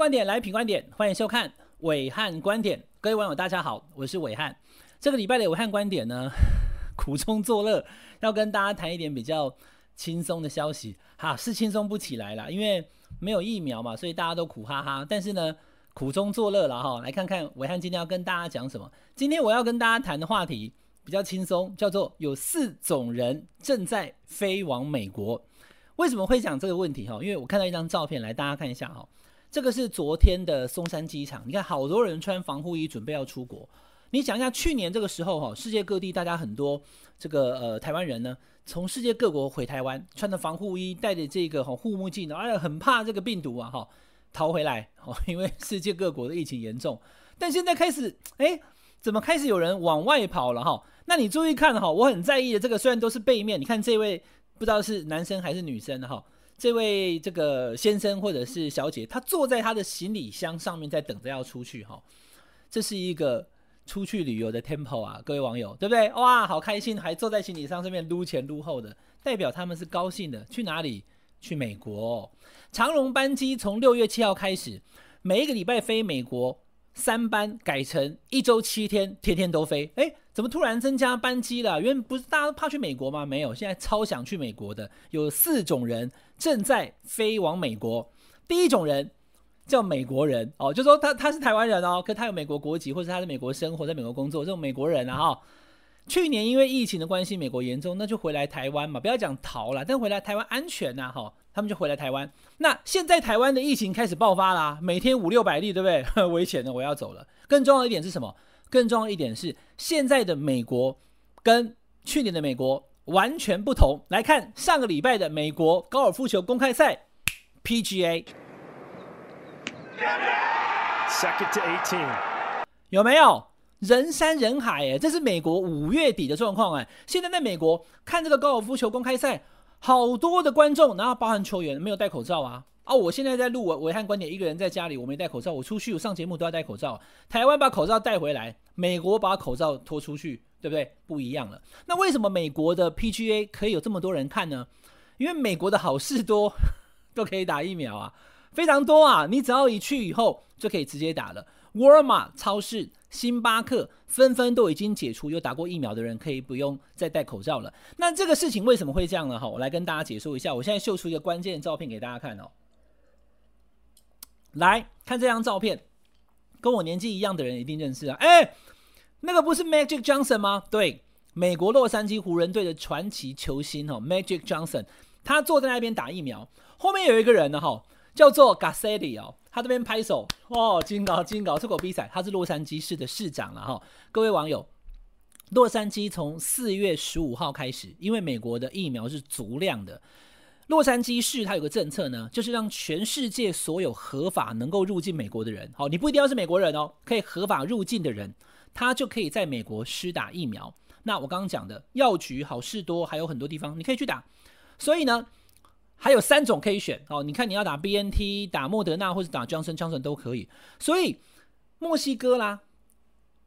观点来品观点，欢迎收看伟汉观点。各位网友大家好，我是伟汉。这个礼拜的伟汉观点呢，苦中作乐，要跟大家谈一点比较轻松的消息。哈，是轻松不起来了，因为没有疫苗嘛，所以大家都苦哈哈。但是呢，苦中作乐了哈。来看看伟汉今天要跟大家讲什么。今天我要跟大家谈的话题比较轻松，叫做有四种人正在飞往美国。为什么会讲这个问题哈？因为我看到一张照片，来大家看一下哈。这个是昨天的松山机场，你看好多人穿防护衣准备要出国。你想一下，去年这个时候哈，世界各地大家很多这个呃台湾人呢，从世界各国回台湾，穿着防护衣，戴着这个哈护目镜，哎呀很怕这个病毒啊哈逃回来哦，因为世界各国的疫情严重。但现在开始哎，怎么开始有人往外跑了哈？那你注意看哈，我很在意的这个虽然都是背面，你看这位。不知道是男生还是女生哈，这位这个先生或者是小姐，他坐在他的行李箱上面在等着要出去哈，这是一个出去旅游的 temple 啊，各位网友对不对？哇，好开心，还坐在行李箱上面撸前撸后的，代表他们是高兴的。去哪里？去美国。长荣班机从六月七号开始，每一个礼拜飞美国。三班改成一周七天，天天都飞。诶，怎么突然增加班机了？原本不是大家都怕去美国吗？没有，现在超想去美国的有四种人正在飞往美国。第一种人叫美国人哦，就说他他是台湾人哦，可他有美国国籍，或者他在美国生活，在美国工作，这种美国人啊哈。去年因为疫情的关系，美国严重，那就回来台湾嘛，不要讲逃了，但回来台湾安全呐哈。他们就回来台湾。那现在台湾的疫情开始爆发啦，每天五六百例，对不对？危险的，我要走了。更重要的一点是什么？更重要一点是，现在的美国跟去年的美国完全不同。来看上个礼拜的美国高尔夫球公开赛，PGA。有没有人山人海？哎，这是美国五月底的状况哎。现在在美国看这个高尔夫球公开赛。好多的观众，然后包含球员没有戴口罩啊！哦，我现在在录暐瀚观点，一个人在家里，我没戴口罩。我出去，我上节目都要戴口罩。台湾把口罩带回来，美国把口罩拖出去，对不对？不一样了。那为什么美国的 PGA 可以有这么多人看呢？因为美国的好事多，都可以打疫苗啊，非常多啊！你只要一去以后就可以直接打了。沃尔玛超市。星巴克纷纷都已经解除，有打过疫苗的人可以不用再戴口罩了。那这个事情为什么会这样呢？哈，我来跟大家解说一下。我现在秀出一个关键照片给大家看哦。来看这张照片，跟我年纪一样的人一定认识啊。哎，那个不是 Magic Johnson 吗？对，美国洛杉矶湖人队的传奇球星哦，Magic Johnson，他坐在那边打疫苗，后面有一个人呢，哈，叫做 Garcetti 哦。他这边拍手哦，金搞金高，这个比赛他是洛杉矶市的市长了哈。各位网友，洛杉矶从四月十五号开始，因为美国的疫苗是足量的，洛杉矶市它有个政策呢，就是让全世界所有合法能够入境美国的人，好，你不一定要是美国人哦，可以合法入境的人，他就可以在美国施打疫苗。那我刚刚讲的药局、好事多，还有很多地方你可以去打，所以呢。还有三种可以选哦，你看你要打 BNT、打莫德纳或者打 Johnson Johnson 都可以。所以墨西哥啦、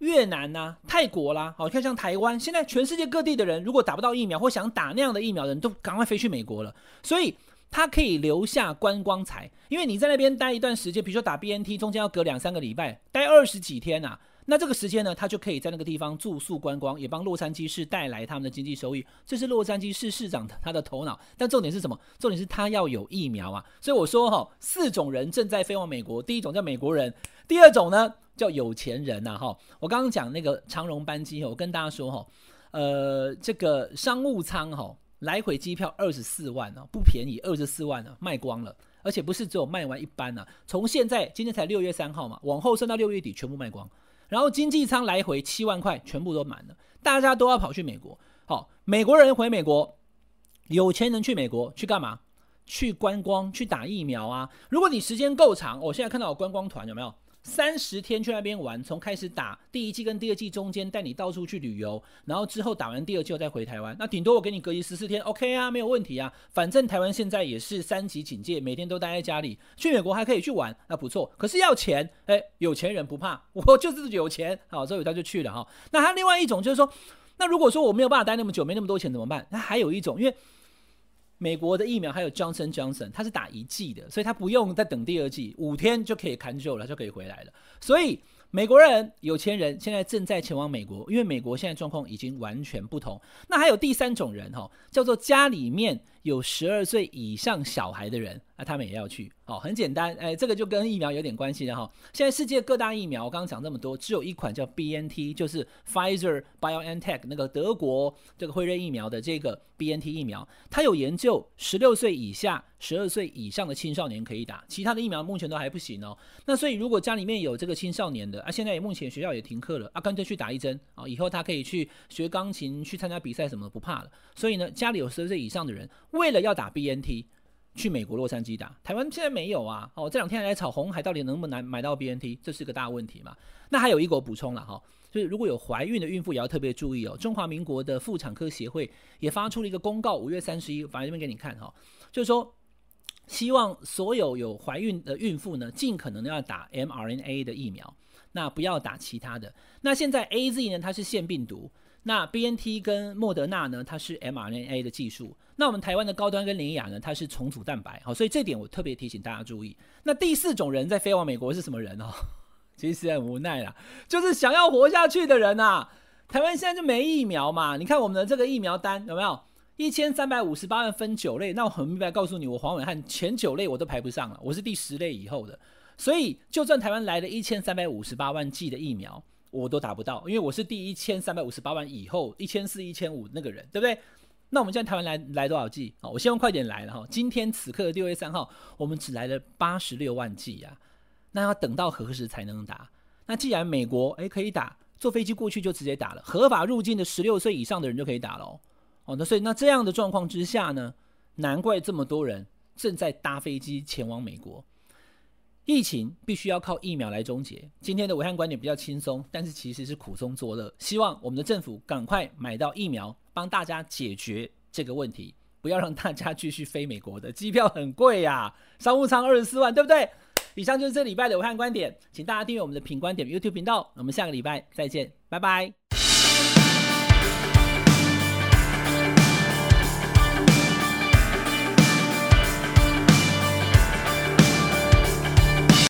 越南呐、泰国啦，好，你看像台湾，现在全世界各地的人如果打不到疫苗或想打那样的疫苗的人都赶快飞去美国了。所以他可以留下观光财，因为你在那边待一段时间，比如说打 BNT，中间要隔两三个礼拜，待二十几天呐、啊。那这个时间呢，他就可以在那个地方住宿观光，也帮洛杉矶市带来他们的经济收益。这是洛杉矶市市长的他的头脑。但重点是什么？重点是他要有疫苗啊！所以我说哈，四种人正在飞往美国。第一种叫美国人，第二种呢叫有钱人呐哈。我刚刚讲那个长荣班机，我跟大家说哈，呃，这个商务舱哈，来回机票二十四万啊，不便宜，二十四万啊，卖光了，而且不是只有卖完一班啊，从现在今天才六月三号嘛，往后算到六月底全部卖光。然后经济舱来回七万块，全部都满了，大家都要跑去美国。好，美国人回美国，有钱人去美国去干嘛？去观光，去打疫苗啊！如果你时间够长，我现在看到观光团有没有？三十天去那边玩，从开始打第一季跟第二季中间带你到处去旅游，然后之后打完第二季再回台湾，那顶多我给你隔离十四天，OK 啊，没有问题啊。反正台湾现在也是三级警戒，每天都待在家里，去美国还可以去玩，那不错。可是要钱，哎，有钱人不怕，我就是有钱，好，所以他就去了哈。那他另外一种就是说，那如果说我没有办法待那么久，没那么多钱怎么办？那还有一种，因为美国的疫苗还有 Johnson Johnson，他是打一剂的，所以他不用再等第二剂，五天就可以砍救了，就可以回来了。所以美国人有钱人现在正在前往美国，因为美国现在状况已经完全不同。那还有第三种人哈，叫做家里面有十二岁以上小孩的人。那他们也要去哦，很简单，哎，这个就跟疫苗有点关系的哈。现在世界各大疫苗，我刚刚讲这么多，只有一款叫 BNT，就是 Pfizer BioNTech 那个德国这个辉瑞疫苗的这个 BNT 疫苗，它有研究十六岁以下、十二岁以上的青少年可以打，其他的疫苗目前都还不行哦。那所以如果家里面有这个青少年的啊，现在目前学校也停课了啊，干脆去打一针啊，以后他可以去学钢琴、去参加比赛什么的不怕了。所以呢，家里有十二岁以上的人，为了要打 BNT。去美国洛杉矶打，台湾现在没有啊。哦，这两天还在炒红海到底能不能买到 BNT，这是个大问题嘛。那还有一个我补充了哈，就是如果有怀孕的孕妇也要特别注意哦。中华民国的妇产科协会也发出了一个公告，五月三十一，放在这边给你看哈，就是说希望所有有怀孕的孕妇呢，尽可能的要打 mRNA 的疫苗，那不要打其他的。那现在 AZ 呢，它是腺病毒。那 B N T 跟莫德纳呢，它是 m R N A 的技术。那我们台湾的高端跟联雅呢，它是重组蛋白。好，所以这点我特别提醒大家注意。那第四种人在飞往美国是什么人哦？其实很无奈啦，就是想要活下去的人啊。台湾现在就没疫苗嘛？你看我们的这个疫苗单有没有？一千三百五十八万分九类。那我很明白告诉你，我黄伟汉前九类我都排不上了，我是第十类以后的。所以就算台湾来了一千三百五十八万剂的疫苗。我都达不到，因为我是第一千三百五十八万以后一千四、一千五那个人，对不对？那我们现在台湾来来多少剂？我希望快点来了哈。今天此刻的六月三号，我们只来了八十六万剂呀。那要等到何时才能打？那既然美国诶可以打，坐飞机过去就直接打了，合法入境的十六岁以上的人就可以打了哦。那所以那这样的状况之下呢，难怪这么多人正在搭飞机前往美国。疫情必须要靠疫苗来终结。今天的武汉观点比较轻松，但是其实是苦中作乐。希望我们的政府赶快买到疫苗，帮大家解决这个问题，不要让大家继续飞美国的机票很贵呀、商务舱二十四万，对不对？以上就是这礼拜的武汉观点，请大家订阅我们的品观点 YouTube 频道。我们下个礼拜再见，拜拜。